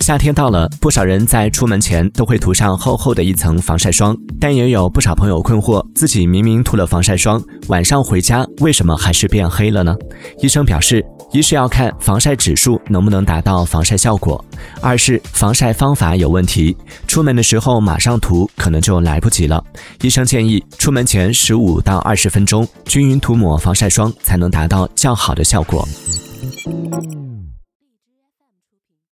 夏天到了不少人在出门前都会涂上厚厚的一层防晒霜但也有不少朋友困惑自己明明涂了防晒霜晚上回家为什么还是变黑了呢？医生表示一是要看防晒指数能不能达到防晒效果二是防晒方法有问题出门的时候马上涂可能就来不及了。医生建议出门前十五到二十分钟均匀涂抹防晒霜才能达到较好的效果。